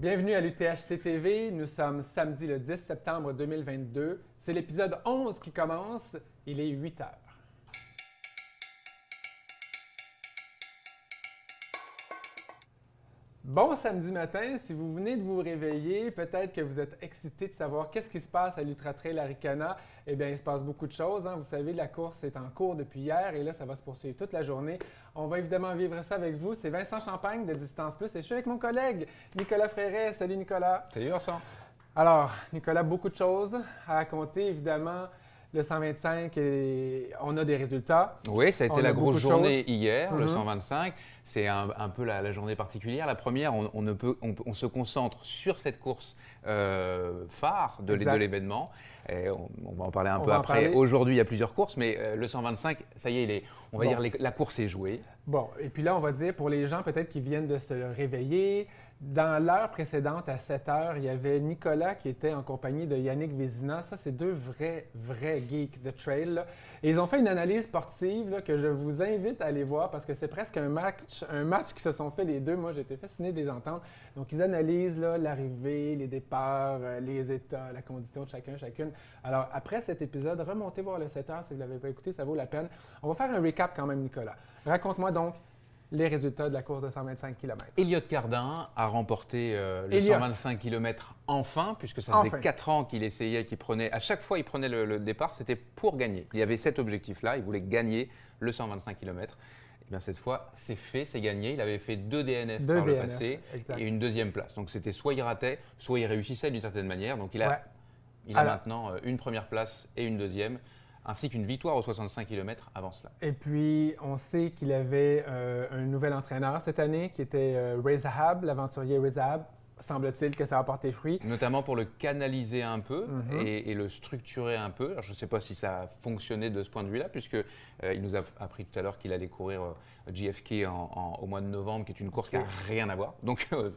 Bienvenue à l'UTHC TV. Nous sommes samedi le 10 septembre 2022. C'est l'épisode 11 qui commence. Il est 8 heures. Bon samedi matin, si vous venez de vous réveiller, peut-être que vous êtes excité de savoir qu'est-ce qui se passe à l'Ultra Trail Aricana. Eh bien, il se passe beaucoup de choses. hein. Vous savez, la course est en cours depuis hier et là, ça va se poursuivre toute la journée. On va évidemment vivre ça avec vous. C'est Vincent Champagne de Distance Plus et je suis avec mon collègue Nicolas Fréret. Salut Nicolas. Salut Vincent. Alors, Nicolas, beaucoup de choses à raconter. Évidemment, le 125, et on a des résultats. Oui, ça a été On la grosse journée hier, le Mhm. 125. C'est un, un peu la, la journée particulière. La première, on, on ne peut, on, on se concentre sur cette course euh, phare de, l'événement. Et On, va en parler un peu après. Aujourd'hui, il y a plusieurs courses, mais euh, le 125, ça y est, il est- on va Bon. dire les- la course est jouée. Bon, et puis là, on va dire pour les gens peut-être qui viennent de se réveiller, dans l'heure précédente, à 7 heures, il y avait Nicolas qui était en compagnie de Yannick Vézina. Ça, c'est deux vrais, vrais geeks de trail. Et ils ont fait une analyse sportive que je vous invite à aller voir parce que c'est presque un match, un match qui se sont fait les deux. Moi, été fasciné de les entendre. Donc, ils analysent l'arrivée, les départs, euh, les états, la condition de chacun, chacune. Alors, après cet épisode, remontez voir le 7 heures si vous ne l'avez pas écouté, ça vaut la peine. On va faire un recap quand même, Nicolas. Raconte-moi donc les résultats de la course de 125 km. Elliot Cardin a remporté euh, le Elliott. 125 km enfin, puisque ça faisait Enfin. 4 ans qu'il essayait, qu'il prenait, à chaque fois il prenait le, le départ, c'était pour gagner. Il y avait cet objectif-là, il voulait gagner le 125 km. Et bien cette fois, c'est fait, c'est gagné. Il avait fait deux DNF Deux par le passé exact. et une deuxième place. Donc c'était soit il ratait, soit il réussissait d'une certaine manière. Donc il a, Ouais. il a Alors- maintenant euh, une première place et une deuxième, ainsi qu'une victoire aux 65 km avant cela. Et puis, on sait qu'il avait euh, un nouvel entraîneur cette année qui était euh, Ray Zahab, l'aventurier Ray Zahab. Semble-t-il que ça a porté fruit. Notamment pour le canaliser un peu Mhm. et, et le structurer un peu. Alors, je ne sais pas si ça a fonctionné de ce point de vue-là, puisque euh, il nous a appris tout à l'heure qu'il allait courir euh, JFK en- en- au mois de novembre, qui est une course qui n'a rien à voir, donc, on-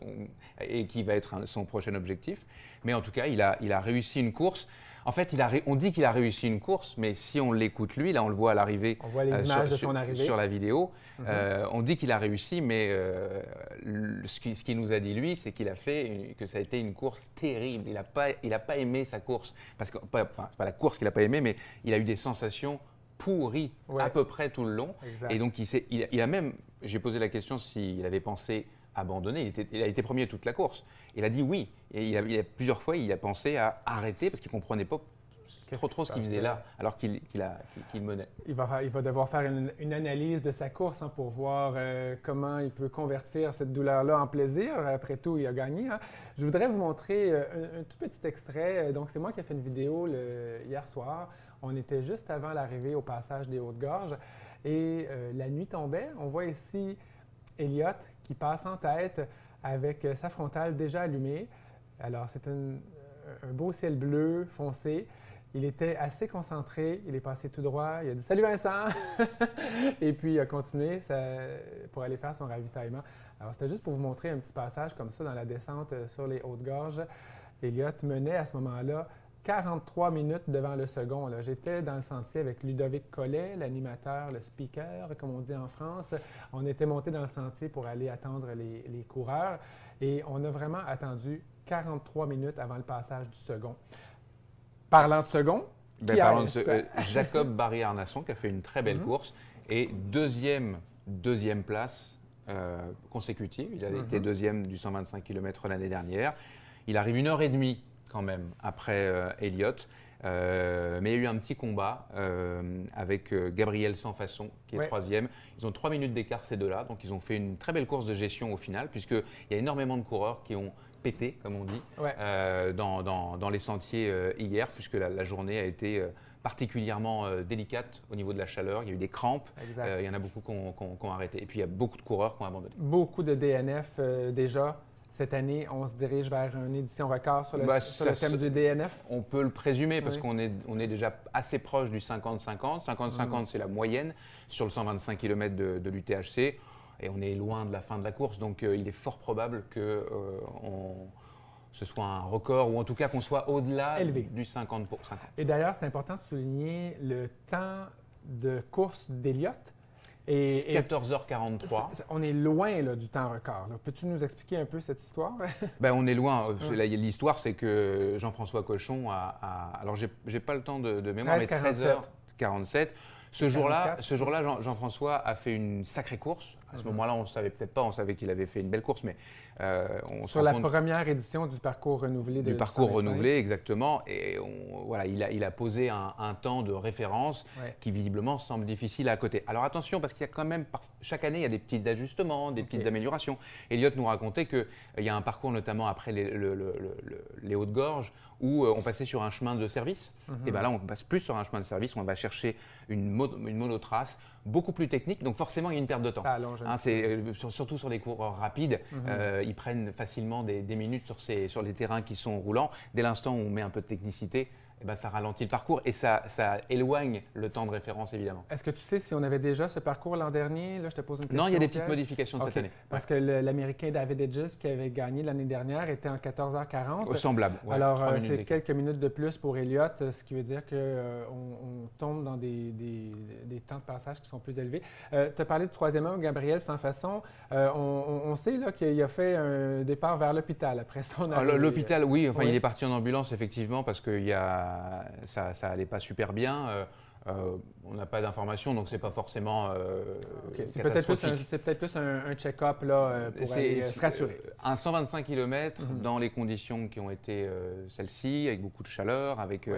et qui va être un- son prochain objectif. Mais en tout cas, il a, il a réussi une course. En fait, il a ré- on dit qu'il a réussi une course, mais si on l'écoute lui, là on le voit à l'arrivée On voit les euh, images sur, de son arrivée. sur la vidéo. Mhm. Euh, on dit qu'il a réussi, mais euh, le- ce qu'il nous a dit lui, c'est qu'il a fait une- que ça a été une course terrible. Il n'a pas, il a pas aimé sa course parce que, pas- enfin, pas la course qu'il n'a pas aimé, mais il a eu des sensations pourries Ouais. à peu près tout le long. Exact. Et donc il, il a même, j'ai posé la question s'il avait pensé abandonner. Il, était- il a été premier toute la course. Il a dit oui. Et il a, il a- plusieurs fois, il a pensé à arrêter parce qu'il comprenait pas trop trop ce qu'il faisait là? alors qu'il qu'il- qu'il menait. Il va, il va devoir faire une, une analyse de sa course hein, pour voir euh, comment il peut convertir cette douleur-là en plaisir. Après tout, il a gagné. hein. Je voudrais vous montrer euh, un, un tout petit extrait. Euh, Donc, c'est moi qui ai fait une vidéo le- hier soir. On était juste avant l'arrivée au passage des Hautes-Gorges et euh, la nuit tombait. On voit ici Elliot qui passe en tête avec euh, sa frontale déjà allumée. Alors, c'est une- un beau ciel bleu foncé. Il était assez concentré, il est passé tout droit, il a dit Salut Vincent Et puis il a continué ça- pour aller faire son ravitaillement. Alors c'était juste pour vous montrer un petit passage comme ça dans la descente euh, sur les Hautes-Gorges. Elliot menait à ce moment-là 43 minutes devant le second. J'étais dans le sentier avec Ludovic Collet, l'animateur, le speaker, comme on dit en France. On était monté dans le sentier pour aller attendre les, les coureurs et on a vraiment attendu 43 minutes avant le passage du second. Parlant de second, Ben, qui de ce- euh, Jacob Barry-Arnasson qui a fait une très belle Mhm. course et deuxième, deuxième place euh, consécutive. Il a Mhm. été deuxième du 125 km l'année dernière. Il arrive une heure et demie quand même après euh, Elliott. Euh, mais il y a eu un petit combat euh, avec Gabriel Sans Façon, qui est Ouais. troisième. Ils ont trois minutes d'écart ces deux-là, donc ils ont fait une très belle course de gestion au final, puisqu'il y a énormément de coureurs qui ont pété, comme on dit, Ouais. euh, dans, dans- dans les sentiers hier, puisque la, la journée a été particulièrement délicate au niveau de la chaleur. Il y a eu des crampes, il y en a beaucoup qui ont, arrêté. Et puis il y a beaucoup de coureurs qui ont abandonné. Beaucoup de DNF déjà. Cette année, on se dirige vers une édition record sur le, sur ça le thème du DNF. On peut le présumer parce Oui. qu'on est, on est déjà assez proche du 50-50. 50-50, Mhm. c'est la moyenne sur le 125 km de, de l'UTHC. Et on est loin de la fin de la course. Donc euh, il est fort probable que euh, on- ce soit un record ou en tout cas qu'on soit au-delà du 50 pour 50. Et d'ailleurs, c'est important de souligner le temps de course d'Eliott. Et, 14h43. on est loin là, du temps record. Peux-tu nous expliquer un peu cette histoire? ben, on est loin. L'histoire, c'est que Jean-François Cochon a, Alors, j'ai n'ai pas le temps de, de mémoire, mais 13h47. Ce jour-là, ce jour-là, Jean-François a fait une sacrée course. À ce mhm. moment-là, on ne savait peut-être pas, on savait qu'il avait fait une belle course, mais euh, on sur la première édition du parcours renouvelé de du parcours renouvelé, exactement. Et voilà, il a, il a posé un, temps de référence qui visiblement semble difficile à côté. Alors attention, parce qu'il y a quand même chaque année, il y a des petits ajustements, des petites améliorations. Elliot nous racontait qu'il y a un parcours, notamment après les, les Hautes-Gorges, où euh, on passait sur un chemin de service. Mhm. Et bien là, on passe plus sur un chemin de service, on va chercher une, une monotrace beaucoup plus technique, donc forcément il y a une perte de temps. Hein, c'est, euh, surtout sur les coureurs rapides, mhm. euh, ils prennent facilement des, des minutes sur, ces, sur les terrains qui sont roulants. Dès l'instant où on met un peu de technicité, eh ben, ça ralentit le parcours et ça, ça, éloigne le temps de référence, évidemment. Est-ce que tu sais si on avait déjà ce parcours l'an dernier? Là, je te pose une question. Non, il y a des petites modifications de cette année. Parce que l'Américain David Edges, qui avait gagné l'année dernière, était en 14h40. semblable. Alors, euh, c'est quelques minutes de plus pour Elliott, ce qui veut dire qu'on euh, on tombe dans des, des, temps de passage qui sont plus élevés. Euh, tu as parlé du troisième homme, Gabriel Sans Façon. On, sait qu'il a fait un départ vers l'hôpital après son ah, L'hôpital, oui. Enfin, il est parti en ambulance, effectivement, parce qu'il y a ça, ça allait pas super bien. Euh, euh, on n'a pas d'informations, donc c'est pas forcément. Euh, c'est peut-être plus un, check-up là, pour aller se rassurer. Un 125 km mhm. dans les conditions qui ont été celles-ci, avec beaucoup de chaleur, avec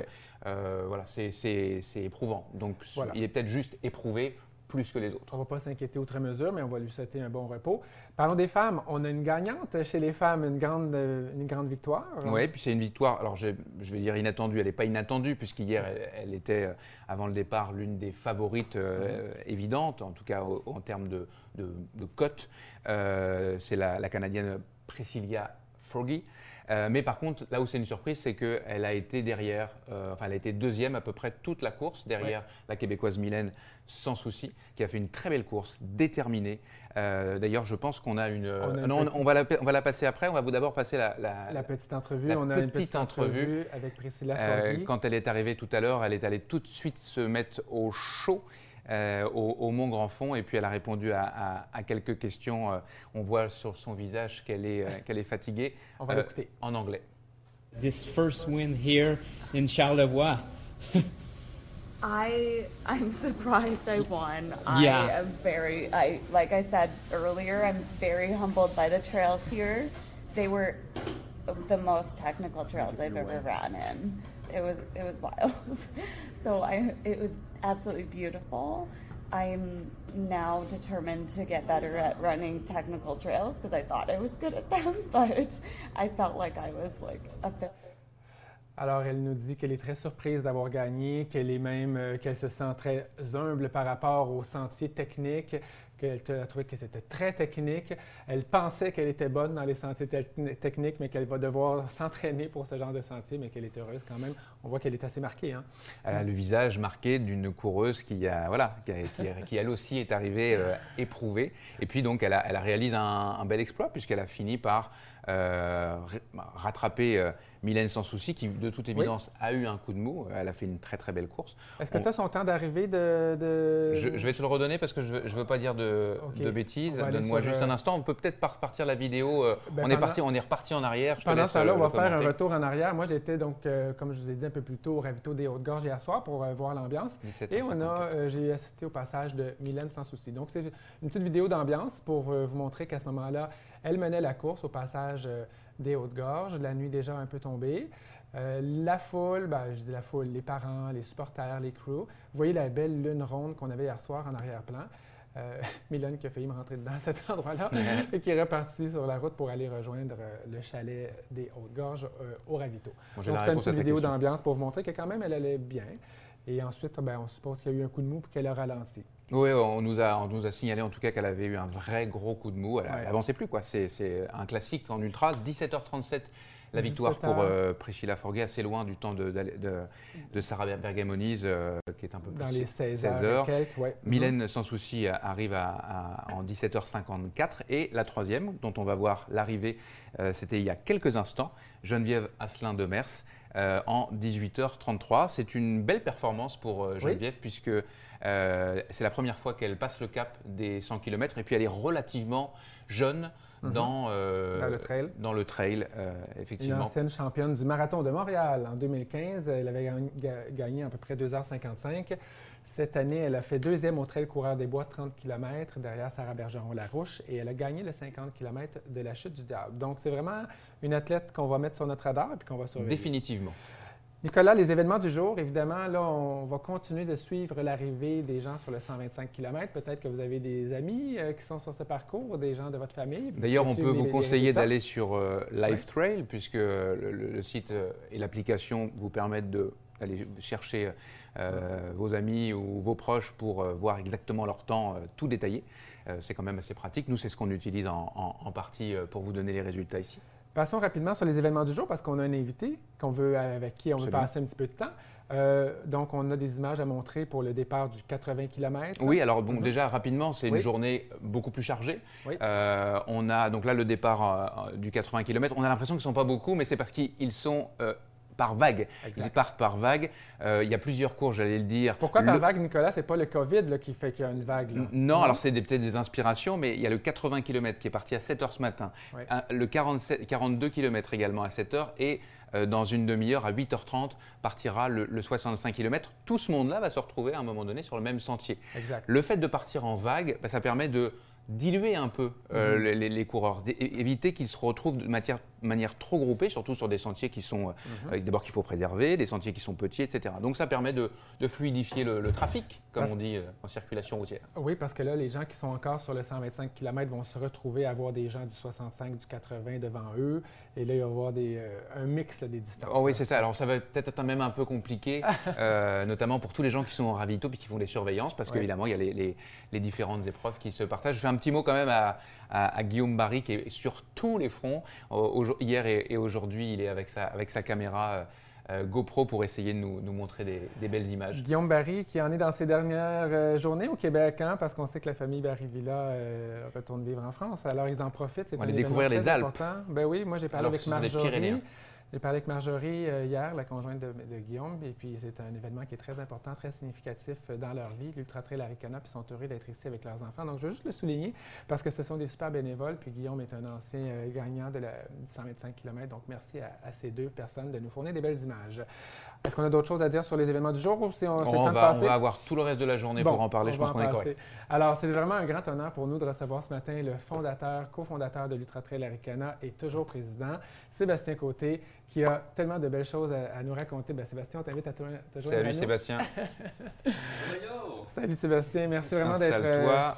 voilà, c'est éprouvant. Donc il est peut-être juste éprouvé plus que les autres. On ne va pas s'inquiéter outre mesure, mais on va lui souhaiter un bon repos. Parlons des femmes. On a une gagnante chez les femmes, une grande, une grande victoire. Oui, puis c'est une victoire, alors je, vais dire inattendue. Elle n'est pas inattendue, puisqu'hier, elle, était, euh, avant le départ, l'une des favorites euh, évidentes, en tout cas en termes de, de, cote. Euh, c'est la, la, Canadienne Priscilla Froggy. Euh, mais par contre, là où c'est une surprise, c'est qu'elle a été derrière, euh, enfin, elle a été deuxième à peu près toute la course, derrière la Québécoise Mylène, sans souci, qui a fait une très belle course, déterminée. Euh, d'ailleurs, je pense qu'on a une. non, on, va la, on va la passer après. On va vous d'abord passer la, la, petite entrevue. on a une petite entrevue, avec Priscilla Quand elle est arrivée tout à l'heure, elle est allée tout de suite se mettre au chaud. Euh, au, Mont Grand Fond et puis elle a répondu à, quelques questions. Euh, on voit sur son visage qu'elle est, euh, qu'elle est fatiguée. On va l'écouter en anglais. This first win here in Charlevoix. I I'm surprised I won. Yeah. I am very I like I said earlier, I'm very humbled by the trails here. They were the most technical trails I've ever ran in. It was it was wild. so I it was absolutely beautiful. I'm now determined to get better at running technical trails because I thought I was good at them, but I felt like I was like a Alors, elle nous dit qu'elle est très surprise d'avoir gagné, qu'elle est même, euh, qu'elle se sent très humble par rapport aux sentiers techniques, qu'elle a trouvé que c'était très technique. Elle pensait qu'elle était bonne dans les sentiers techniques, mais qu'elle va devoir s'entraîner pour ce genre de sentier, mais qu'elle est heureuse quand même. On voit qu'elle est assez marquée. Hein? Elle a le visage marqué d'une coureuse qui, a, voilà, qui, elle aussi est arrivée euh, éprouvée. Et puis donc, elle, réalise un, bel exploit puisqu'elle a fini par euh, rattraper euh, Mylène sans souci, qui de toute évidence a eu un coup de mou. Elle a fait une très très belle course. Est-ce que tu as son temps d'arrivée de, Je, vais te le redonner parce que je ne veux, pas dire de, bêtises. Donne-moi juste un euh, instant. On peut peut-être partir la vidéo. Ben, on, est parti, on est reparti en arrière. Je pendant ce temps-là, on va faire un retour en arrière. Moi, j'étais donc, comme je vous ai dit un peu plus tôt, au ravito des Hautes-Gorges hier soir pour voir l'ambiance. Et on a, j'ai assisté au passage de Mylène sans souci. Donc, c'est une petite vidéo d'ambiance pour vous montrer qu'à ce moment-là, elle menait la course au passage euh, des Hautes-Gorges, la nuit déjà un peu tombée. Euh, la foule, ben, je dis la foule, les parents, les supporters, les crews. Vous voyez la belle lune ronde qu'on avait hier soir en arrière-plan. Euh, qui a failli me rentrer dedans à cet endroit-là et qui est reparti sur la route pour aller rejoindre le chalet des Hautes-Gorges au Ravito. Bon, Donc, c'est une petite vidéo d'ambiance pour vous montrer que quand même, elle allait bien. Et ensuite, ben, on suppose qu'il y a eu un coup de mou pour qu'elle a ralenti. Oui, on nous, a, on nous a signalé en tout cas qu'elle avait eu un vrai gros coup de mou. Elle n'avançait plus, quoi. C'est un classique en ultra. 17h37, la victoire pour euh, Priscilla Forget, assez loin du temps de, de, Sarah Bergamoniz, euh, qui est un peu plus Dans les 16 heures. Mylène, mhm. sans souci, arrive à, en 17h54. Et la troisième, dont on va voir l'arrivée, euh, c'était il y a quelques instants, Geneviève Asselin de Mers. euh, en 18h33. C'est une belle performance pour euh, Geneviève puisque euh, c'est la première fois qu'elle passe le cap des 100 km et puis elle est relativement jeune Mhm. dans, euh, Dans le trail. Dans le trail, euh, Une effectivement. ancienne championne du marathon de Montréal en 2015. Elle avait gagné, ga- gagné à peu près 2h55. Cette année, elle a fait deuxième au Trail Coureur des Bois, 30 km, derrière Sarah Bergeron-Larouche, et elle a gagné le 50 km de la chute du diable. Donc, c'est vraiment une athlète qu'on va mettre sur notre radar et qu'on va surveiller. Définitivement. Nicolas, les événements du jour, évidemment, là, on va continuer de suivre l'arrivée des gens sur le 125 km. Peut-être que vous avez des amis euh, qui sont sur ce parcours, des gens de votre famille. D'ailleurs, on peut vous les- conseiller d'aller sur euh, Live Trail, puisque le, le- site euh, et l'application vous permettent d'aller chercher euh, vos amis ou vos proches pour euh, voir exactement leur temps euh, tout détaillé. Euh, c'est quand même assez pratique. Nous, c'est ce qu'on utilise en, en- en partie euh, pour vous donner les résultats ici. Passons rapidement sur les événements du jour parce qu'on a un invité qu'on veut, avec qui on veut passer un petit peu de temps. Euh, donc, on a des images à montrer pour le départ du 80 km. Oui, alors bon, Mhm. déjà rapidement, c'est Oui. une journée beaucoup plus chargée. Oui. Euh, on a donc là le départ euh, du 80 km. On a l'impression qu'ils ne sont pas beaucoup, mais c'est parce qu'ils sont euh, par vague. Exact. Ils partent par vague. Euh, il y a plusieurs cours, j'allais le dire. Pourquoi par Le- vague, Nicolas? C'est pas le COVID là, qui fait qu'il y a une vague. là. Non, alors c'est peut-être des inspirations, mais il y a le 80 km qui est parti à 7 h ce matin, Oui. Un- le 47 42 km également à 7 h et euh, dans une demi-heure, à 8h30, partira le, le 65 km. Tout ce monde-là va se retrouver à un moment donné sur le même sentier. Exact. Le fait de partir en vague, bah, ça permet de diluer un peu euh, Mhm. les, les- coureurs, éviter qu'ils se retrouvent de matière- manière trop groupée, surtout sur des sentiers qui sont euh, Mhm. d'abord qu'il faut préserver, des sentiers qui sont petits, etc. Donc ça permet de, de fluidifier le, le trafic, comme Parce- on dit euh, en circulation routière. Oui, parce que là, les gens qui sont encore sur le 125 km vont se retrouver à avoir des gens du 65, du 80 devant eux. Et là, il va y avoir des, euh, un mix là, des distances. Oh oui, c'est ça. Alors ça va peut-être être même un peu compliqué, euh, notamment pour tous les gens qui sont en ravito et qui font des surveillances, parce Ouais. qu'évidemment, il y a les, les- les différentes épreuves qui se partagent. Je fais un petit mot quand même à, à- à Guillaume Barry, qui est sur tous les fronts. Hier et, et aujourd'hui, il est avec sa, avec sa caméra euh, euh, GoPro pour essayer de nous, nous montrer des, des belles images. Guillaume Barry, qui en est dans ses dernières euh, journées au Québec, hein, parce qu'on sait que la famille Barry-Villa euh, retourne vivre en France. Alors, ils en profitent. On va découvrir les Alpes. important. Ben oui, moi, j'ai parlé Alors avec Marjorie. J'ai parlé avec Marjorie euh, hier, la conjointe de, Guillaume, et puis c'est un événement qui est très important, très significatif euh, dans leur vie, l'Ultra Trail Arikana, puis ils sont heureux d'être ici avec leurs enfants. Donc, je veux juste le souligner parce que ce sont des super bénévoles, puis Guillaume est un ancien euh, gagnant de la, du 125 km, donc merci à ces deux personnes de nous fournir des belles images. Est-ce qu'on a d'autres choses à dire sur les événements du jour ou si on, c'est le On temps de va, on va avoir tout le reste de la journée Bon, pour en parler. Je pense en qu'on est correct. Alors, c'est vraiment un grand honneur pour nous de recevoir ce matin le fondateur, cofondateur de l'Ultra Trail Arikana et toujours président, Sébastien Côté, qui a tellement de belles choses à, à nous raconter. Ben, Sébastien, on t'invite à te, te joindre Salut. Sébastien, Salut Sébastien, merci vraiment d'être euh.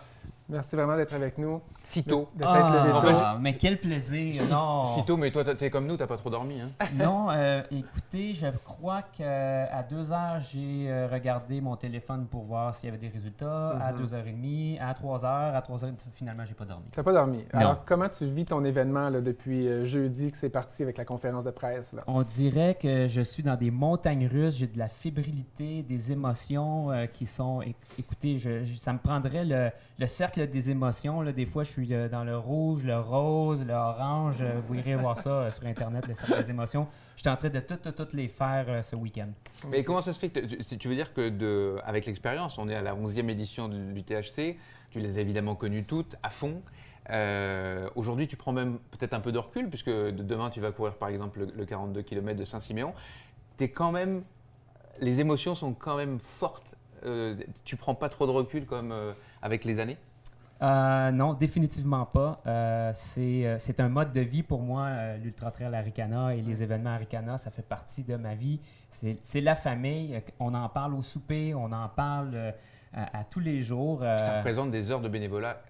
Merci vraiment d'être avec nous. Sitôt. De, de Ah, mais quel plaisir! Non, Sitôt, mais toi, t'es comme nous, t'as pas trop dormi. Hein? non euh, écoutez, je crois qu'à 2 heures, j'ai euh, regardé mon téléphone pour voir s'il y avait des résultats. À Mhm. 2h30, à 3h, à 3h, finalement, j'ai pas dormi. Tu n'as pas dormi. Non. Alors, comment tu vis ton événement là, depuis euh, jeudi que c'est parti avec la conférence de presse? Là? On dirait que je suis dans des montagnes russes, j'ai de la fébrilité, des émotions euh, qui sont. éc- Écoutez, je- je- ça me prendrait le, le cercle des émotions. Des fois, je suis euh, dans le rouge, le rose, le orange. Euh, Vous irez voir ça euh, sur Internet, le cercle des émotions. Je suis en train de toutes, toutes les faire ce week-end. Mais comment ça se fait que tu, veux dire que avec l'expérience, on est à la 11e édition de l'UTHC, tu les as évidemment connues toutes à fond. Aujourd'hui, tu prends même peut-être un peu de recul, puisque de- demain, tu vas courir par exemple le, le 42 km de Saint-Siméon. Quand même, les émotions sont quand même fortes. Euh, tu prends pas trop de recul comme avec les années? Euh, non, définitivement pas. Euh, c'est euh, c'est un mode de vie pour moi, euh, l'Ultra Trail Arikana et les événements Arikana, ça fait partie de ma vie. C'est la famille. On en parle au souper, on en parle à, à tous les jours. Ça représente des heures de bénévolat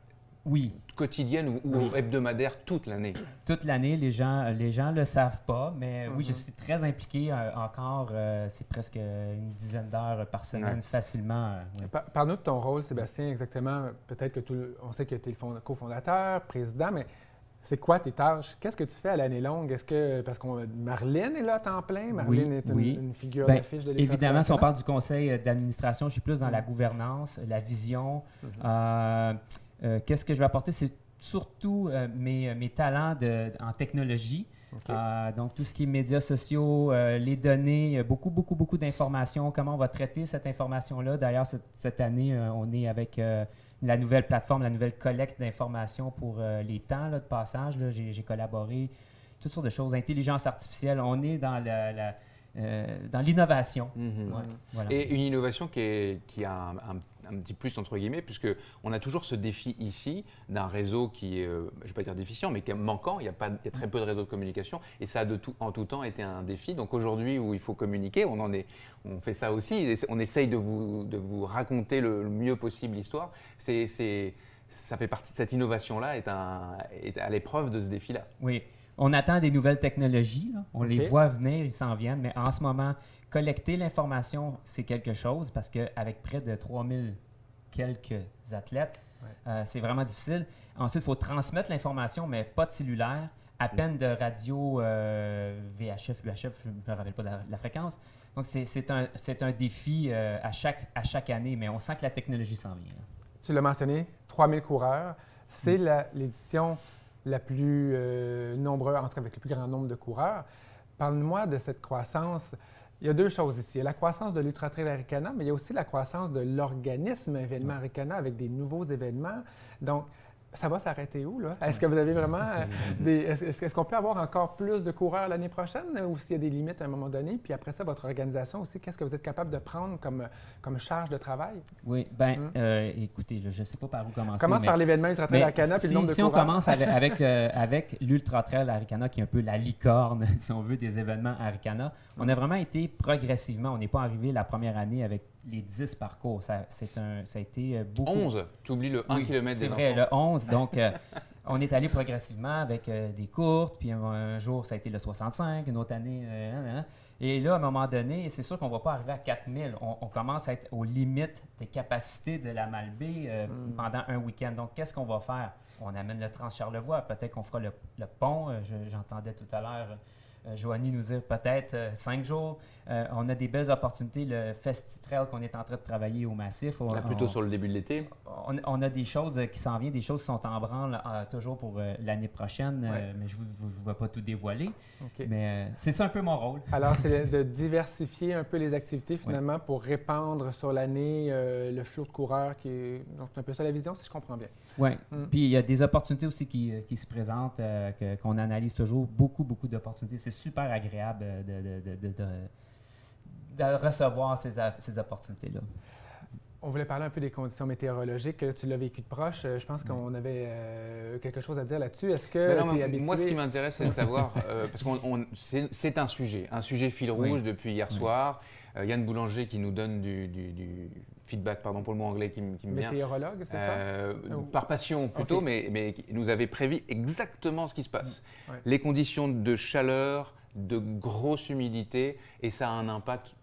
oui, quotidiennes ou, ou hebdomadaires toute l'année. toute l'année, les gens les gens le savent pas, mais oui, je Mhm. suis très impliqué euh, encore. euh, c'est presque une dizaine d'heures par semaine Ouais. facilement. euh, Parle-nous de ton rôle, Sébastien, exactement. Peut-être que tout le- on sait que tu es le fond- cofondateur, président, mais c'est quoi tes tâches? Qu'est-ce que tu fais à l'année longue? Est-ce que, parce que Marlène est là à temps plein, Marlène est une, oui. une figure Ben, d'affiche de l'État Évidemment, si on parle du conseil euh, d'administration, je suis plus dans la gouvernance, la vision. Mhm. Euh, euh, qu'est-ce que je vais apporter? C'est surtout euh, mes, mes talents de- en technologie. Euh, donc, tout ce qui est médias sociaux, euh, les données, beaucoup, beaucoup, beaucoup d'informations. Comment on va traiter cette information-là? D'ailleurs, cette, cette année, on est avec la nouvelle plateforme, la nouvelle collecte d'informations pour euh, les temps là, de passage. J'ai collaboré, toutes sortes de choses. Intelligence artificielle, on est dans la- dans l'innovation. Mhm. Ouais, voilà. Et une innovation qui, est- qui a un, un- un petit plus, entre guillemets, puisque on a toujours ce défi ici d'un réseau qui est, euh, je ne vais pas dire déficient, mais qui est manquant. Il y, a pas, il y a très peu de réseaux de communication et ça a de tout, en tout temps été un défi. Donc aujourd'hui, où il faut communiquer, on, en est, on fait ça aussi. On essaye de vous, de vous raconter le, le mieux possible l'histoire. C'est, c'est- ça fait partie, cette innovation-là est, un, est à l'épreuve de ce défi-là. Oui. On attend des nouvelles technologies. là. On les voit venir, ils s'en viennent. Mais en ce moment, collecter l'information, c'est quelque chose parce qu'avec près de 3000 quelques athlètes, Ouais. euh, c'est vraiment difficile. Ensuite, il faut transmettre l'information, mais pas de cellulaire, à peine de radio euh, VHF, UHF, je ne me rappelle pas de la, de la fréquence. Donc, c'est un, défi euh, à, chaque, à chaque année, mais on sent que la technologie s'en vient. là. Tu l'as mentionné, 3000 coureurs. Mm. C'est la- l'édition la plus euh, nombreuse, entre avec le plus grand nombre de coureurs. Parle-moi de cette croissance. Il y a deux choses ici. Il y a la croissance de l'Ultra Trail Aricana, mais il y a aussi la croissance de l'organisme événement Aricana avec des nouveaux événements. Donc, ça va s'arrêter où, là? Est-ce que vous avez vraiment euh, des... Est-ce est-ce qu'on peut avoir encore plus de coureurs l'année prochaine ou s'il y a des limites à un moment donné? Puis après ça, votre organisation aussi, qu'est-ce que vous êtes capable de prendre comme, comme charge de travail? Oui, ben, Mm. euh, écoutez, je ne sais pas par où commencer. Commence mais- par l'événement Ultra Trail puis si, le nombre de si on commence avec, avec, euh, avec l'Ultra Trail Aricana, qui est un peu la licorne, si on veut, des événements Aricana, on a vraiment été progressivement. On n'est pas arrivé la première année avec les 10 parcours. Ça, c'est un, ça a été euh, beaucoup. 11, tu oublies le 1 Oui, km C'est des vrai, enfants. le 11. Donc, euh, on est allé progressivement avec euh, des courtes, puis un, un jour, ça a été le 65, une autre année. euh. Et là, à un moment donné, c'est sûr qu'on ne va pas arriver à 4000. On, on commence à être aux limites des capacités de la Malbaie euh, pendant un week-end. Donc, qu'est-ce qu'on va faire? On amène le Trans-Charlevoix. Peut-être qu'on fera le, le pont. Je- J'entendais tout à l'heure. Euh, Joanie nous dire peut-être euh, cinq jours. Euh, on a des belles opportunités. Le Festi-Trail qu'on est en train de travailler au massif. on- Là, plutôt on- sur le début de l'été. on, on a des choses qui s'en viennent, des choses qui sont en branle euh, toujours pour euh, l'année prochaine, euh, Ouais. mais je ne vais pas tout dévoiler. Mais euh, c'est ça un peu mon rôle. Alors, c'est de diversifier un peu les activités finalement pour répandre sur l'année euh, le flot de coureurs qui est. Donc, c'est un peu ça la vision, si je comprends bien. Oui. Mm. Puis il y a des opportunités aussi qui, qui se présentent, euh, que- qu'on analyse toujours. Beaucoup, beaucoup d'opportunités. C'est super agréable de, de- de- de- de recevoir ces, ces opportunités-là. On voulait parler un peu des conditions météorologiques. Tu l'as vécu de proche. Euh, Je pense qu'on avait euh, quelque chose à dire là-dessus? Est-ce que non, es habitué? Moi, ce qui m'intéresse, c'est de savoir, euh, parce que c'est un sujet, un sujet fil Oui. rouge depuis hier Oui. soir. Euh, Yann Boulanger qui nous donne du, du- du feedback, pardon pour le mot anglais qui, me- qui me vient. Météorologue, c'est Euh, Ou- par passion plutôt, Ok. mais, mais nous avait prévu exactement ce qui se passe. Mm. Les conditions de chaleur, de grosse humidité, et ça a un impact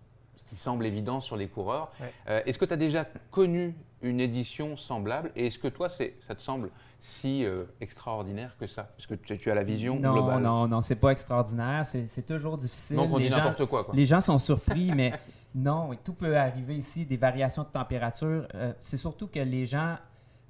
qui semble évident sur les coureurs. Ouais. Euh, est-ce que tu as déjà connu une édition semblable? Et est-ce que toi, ça te semble si euh, extraordinaire que ça? Parce que tu, tu as la vision Non, globale? non, non, c'est pas extraordinaire. C'est toujours difficile. Donc on Les dit gens- n'importe quoi. quoi. Les gens sont surpris, mais non, tout peut arriver ici, des variations de température. Euh, c'est surtout que les gens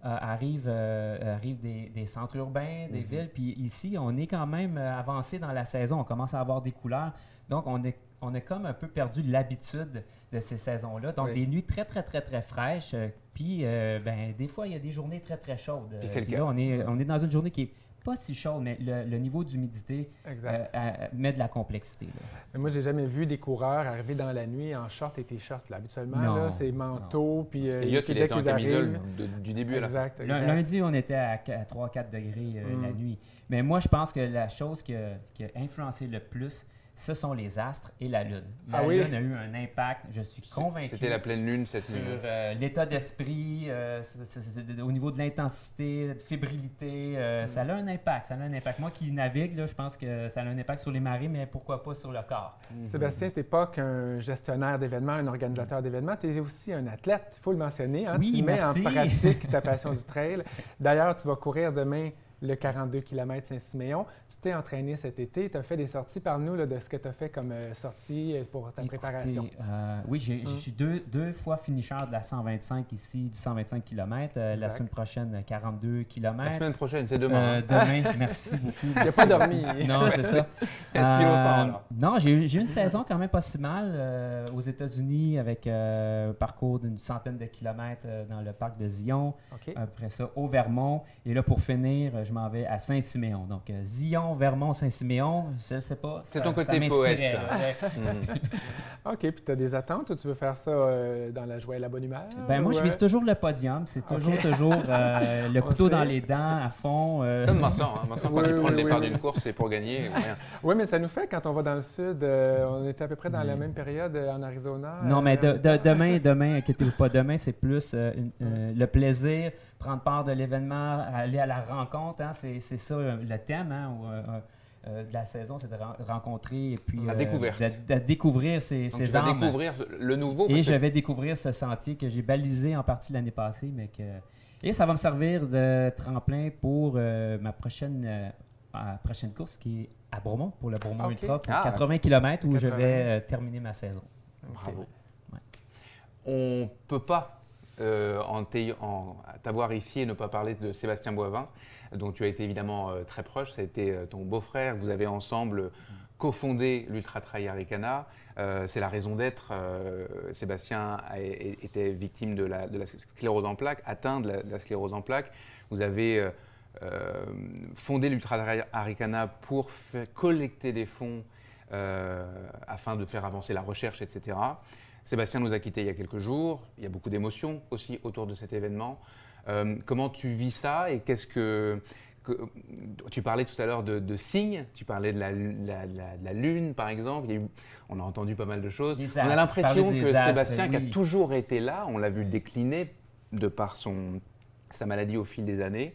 euh, arrivent, arrivent des, des centres urbains, des Mhm. villes, puis ici, on est quand même avancé dans la saison, on commence à avoir des couleurs. Donc, on, est, on a comme un peu perdu l'habitude de ces saisons-là. Donc, Oui. des nuits très, très, très, très fraîches. euh, puis, euh, ben, des fois, il y a des journées très, très chaudes. Puis c'est le Puis cas. là, on est, on est dans une journée qui est pas si chaude, mais le, le niveau d'humidité euh, met de la complexité. là. Moi, j'ai jamais vu des coureurs arriver dans la nuit en short et t-shirt. Habituellement, Non, là, c'est manteau, puis euh, il en qu'ils camisole arrivent- de- du début à la fin. Exact, Lun- exact. Lundi, on était à, 3-4 degrés euh, Mm. la nuit. Mais moi, je pense que la chose qui a, qui a influencé le plus, ce sont les astres et la Lune. La Ah oui? Lune a eu un impact, je suis convaincu, C'était la pleine lune cette sur nuit. euh, l'état d'esprit, euh, au niveau de l'intensité, de fébrilité. euh, Mm. Ça a un impact. Ça a un impact. Moi qui navigue, là, je pense que ça a un impact sur les marées, mais pourquoi pas sur le corps. Sébastien, tu n'es pas qu'un gestionnaire d'événements, un organisateur d'événements, tu es aussi un athlète, il faut le mentionner. hein. Oui, tu mets merci. en pratique ta passion du trail. D'ailleurs, tu vas courir demain le 42 km Saint-Siméon. Tu t'es entraîné cet été, tu as fait des sorties. Parle-nous là, de ce que tu as fait comme euh, sortie euh, pour ta Écoutez, préparation. euh, oui, j'ai- Hum. je suis deux, deux fois finisher de la 125 ici, du 125 km. la Exact. semaine prochaine, 42 La km. semaine prochaine, c'est demain. hein. demain, merci beaucoup. Il n'a pas dormi. Non, c'est ça. Longtemps, non, j'ai eu, j'ai eu une saison quand même pas si mal euh, aux États-Unis avec euh, un parcours d'une centaine de kilomètres euh, dans le parc de Zion. OK. Après ça, au Vermont. Et là, pour finir, euh, je m'en vais à Saint-Siméon. Donc, euh, Zion, Vermont, Saint-Siméon, je ne sais pas. C'est ton côté poète, ça. Mhm. OK, puis tu as des attentes ou tu veux faire ça euh, dans la joie et la bonne humeur? Ben, moi, je ou, vise euh, toujours le podium. C'est toujours, toujours euh, le On couteau dans les dents à fond. euh, Comme Vincent. Hein. Quand Oui, il prend le départ oui, d'une course, c'est pour gagner. Oui, mais ça nous fait, quand on va dans le sud, euh, on était à peu près dans la Oui. même période euh, en Arizona. Non, euh, mais de- de- demain, demain, inquiétez-vous pas, demain, c'est plus euh, une- euh, le plaisir, prendre part de l'événement, aller à la rencontre. C'est ça euh, le thème hein, euh, euh, de la saison, c'est de ren- rencontrer et puis La découverte. de, de découvrir ces, Donc, ces âmes. découvrir le nouveau. Et je vais découvrir ce sentier que j'ai balisé en partie l'année passée, mais que et ça va me servir de tremplin pour ma prochaine prochaine course qui est à Bromont pour le Bromont. Ultra pour Ah. 80 km où je 80. vais euh, terminer ma saison. Bravo. Ouais. On peut pas euh, en t'avoir ici et ne pas parler de Sébastien Boivin, dont tu as été évidemment euh, très proche. Ça a été euh, ton beau-frère. Vous avez ensemble cofondé l'Ultra Trail Aricana. C'est la raison d'être. Sébastien a- é- était victime de la, sclérose en plaques, atteint de la, sclérose en plaques. Vous avez fondé l'Ultra Trail Aricana pour collecter des fonds afin de faire avancer la recherche, etc. Sébastien nous a quittés il y a quelques jours. Il y a beaucoup d'émotions aussi autour de cet événement. Euh, comment tu vis ça et qu'est-ce que, que- tu parlais tout à l'heure de, de signes. Tu parlais de la, la- la- la lune, par exemple. A eu- on a entendu pas mal de choses. Les on a l'impression que astres, Sébastien, qui a toujours été là, on l'a vu décliner de par son, sa maladie au fil des années.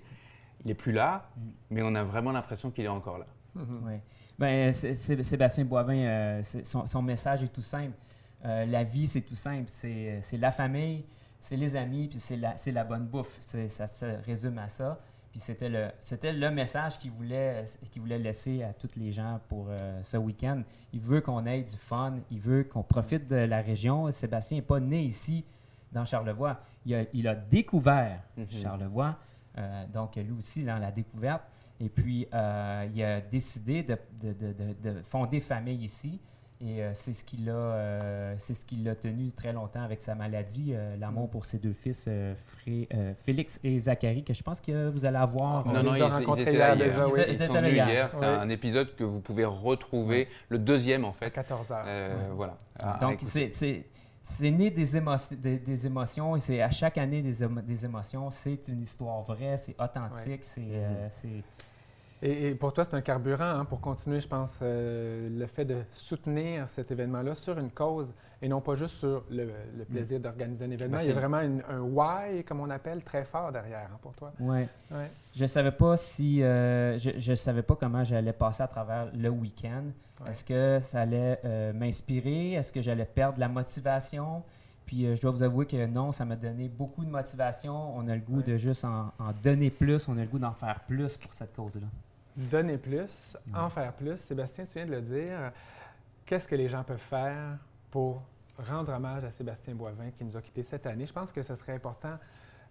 Il n'est plus là, mais on a vraiment l'impression qu'il est encore là. Mhm. Oui. Ben, Sébastien Boivin, euh, son, son message est tout simple. Euh, la vie, c'est tout simple. C'est c'est la famille, c'est les amis, puis c'est la, bonne bouffe. Ça se résume à ça. Puis c'était le, message qu'il voulait, qu'il voulait laisser à toutes les gens pour euh, ce week-end. Il veut qu'on ait du fun, il veut qu'on profite de la région. Sébastien n'est pas né ici, dans Charlevoix. Il a, il a découvert Mhm. Charlevoix, euh, donc lui aussi dans la découverte. Et puis, euh, il a décidé de, de- de- de- de fonder famille ici. Et euh, c'est ce qui l'a euh, c'est ce qui l'a tenu très longtemps avec sa maladie, euh, l'amour pour ses deux fils, euh, Fré- euh, Félix et Zachary, que je pense que vous allez avoir. On non, non, les ils, a étaient là hier. déjà, Ils oui. Ils sont là venus hier. C'est Oui. un épisode que vous pouvez retrouver, le deuxième en À fait. 14 heures. Euh, Ouais. Voilà. à- à Donc, c'est- c'est c'est né des, émotions des, des émotions et c'est à chaque année des, émo- des émotions. C'est une histoire vraie, c'est authentique, c'est euh, c'est- Et, et pour toi, c'est un carburant hein, pour continuer, je pense, euh, le fait de soutenir cet événement-là sur une cause et non pas juste sur le, le plaisir d'organiser un événement. Ben, Il y a vraiment une- un why, comme on appelle, très fort derrière hein, pour toi. ouais. Ouais. Je savais pas si euh, je, je savais pas comment j'allais passer à travers le week-end. Ouais. Est-ce que ça allait euh, m'inspirer? Est-ce que j'allais perdre la motivation? Puis euh, je dois vous avouer que non, ça m'a donné beaucoup de motivation. On a le goût Ouais. de juste en, en donner plus. On a le goût d'en faire plus pour cette cause-là. Donner plus, Ouais. en faire plus. Sébastien, tu viens de le dire. Qu'est-ce que les gens peuvent faire pour rendre hommage à Sébastien Boivin qui nous a quittés cette année? Je pense que ce serait important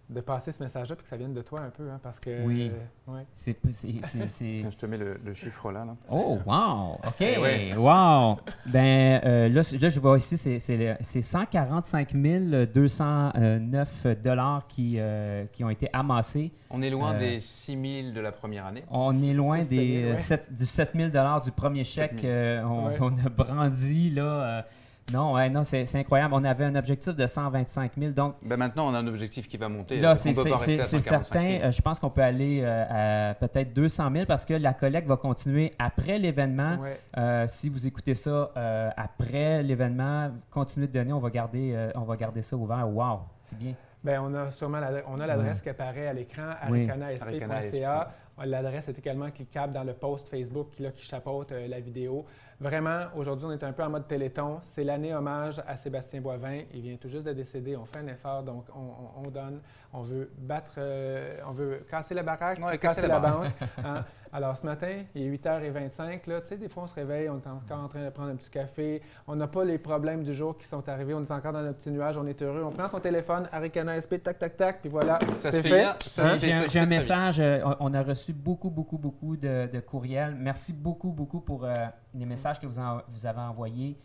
de passer ce message-là puis que ça vienne de toi un peu, hein, parce que... Oui. euh, ouais. C'est c'est- c'est- c'est- Tiens, je te mets le, le chiffre là. là. Oh, wow! OK! Eh ouais. Wow! Ben, euh, là, là, je vois ici, c'est- c'est le- c'est 145 209 dollars qui, euh, qui ont été amassés. On est loin Euh, des 6 000 de la première année. On est loin des, bien, ouais. euh, sept- du 7 000 dollars du premier 7 chèque 000. euh, on, Ouais. on a brandi, là. Non, ouais, non, c'est incroyable. On avait un objectif de 125 000, donc Ben maintenant, on a un objectif qui va monter. Là, c'est peut c'est- pas rester c'est- à c'est 145 certain. 000. Euh, je pense qu'on peut aller euh, à peut-être 200 000 parce que la collecte va continuer après l'événement. Ouais. Euh, si vous écoutez ça euh, après l'événement, continuez de donner. On va garder, on va garder ça ouvert. Wow, c'est bien. Bien, on a sûrement l'adresse, on a l'adresse qui apparaît à l'écran, aricana.sp.ca. L'adresse est également cliquable dans le post Facebook qui, là, qui chapeaute euh, la vidéo. Vraiment, aujourd'hui, on est un peu en mode téléthon. C'est l'année hommage à Sébastien Boivin. Il vient tout juste de décéder. On fait un effort, donc on, donne. On veut battre, euh, on veut casser la baraque, casser, la, banque. Hein. Alors, ce matin, il est 8h25. Là, tu sais, des fois, on se réveille, on est encore en train de prendre un petit café. On n'a pas les problèmes du jour qui sont arrivés. On est encore dans notre petit nuage. On est heureux. On prend son téléphone, Aricana SP, tac, tac, tac, puis voilà. Ça se fait. Hein? J'ai un, message. Euh, on a reçu beaucoup, beaucoup, beaucoup de, courriels. Merci beaucoup, beaucoup pour euh, les messages que vous, vous avez envoyés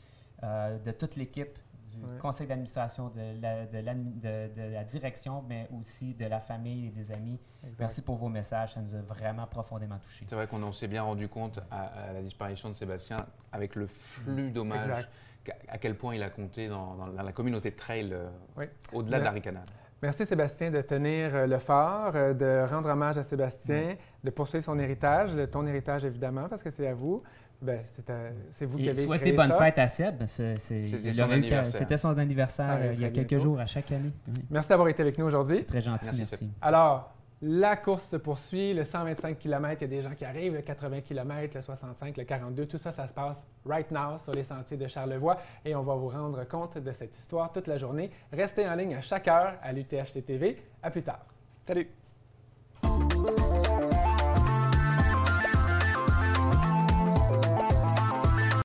euh, de toute l'équipe du conseil d'administration, de la, de, la, direction, mais aussi de la famille et des amis. Merci pour vos messages, ça nous a vraiment profondément touchés. C'est vrai qu'on s'est bien rendu compte à, la disparition de Sébastien avec le flux d'hommages, à quel point il a compté dans, la communauté de trail euh, au-delà d'Aricana. Merci Sébastien de tenir euh, le phare, euh, de rendre hommage à Sébastien, de poursuivre son héritage, ton héritage évidemment, parce que c'est à vous. Ben, c'est vous qui avez Souhaitez bonne fête à Seb. C'était son anniversaire, il y a quelques jours à chaque année. Merci d'avoir été avec nous aujourd'hui. C'est très gentil, merci. Alors, la course se poursuit, le 125 km, il y a des gens qui arrivent, le 80 km, le 65, le 42, tout ça, ça se passe right now sur les sentiers de Charlevoix et on va vous rendre compte de cette histoire toute la journée. Restez en ligne à chaque heure à l'UTHC TV. À plus tard. Salut!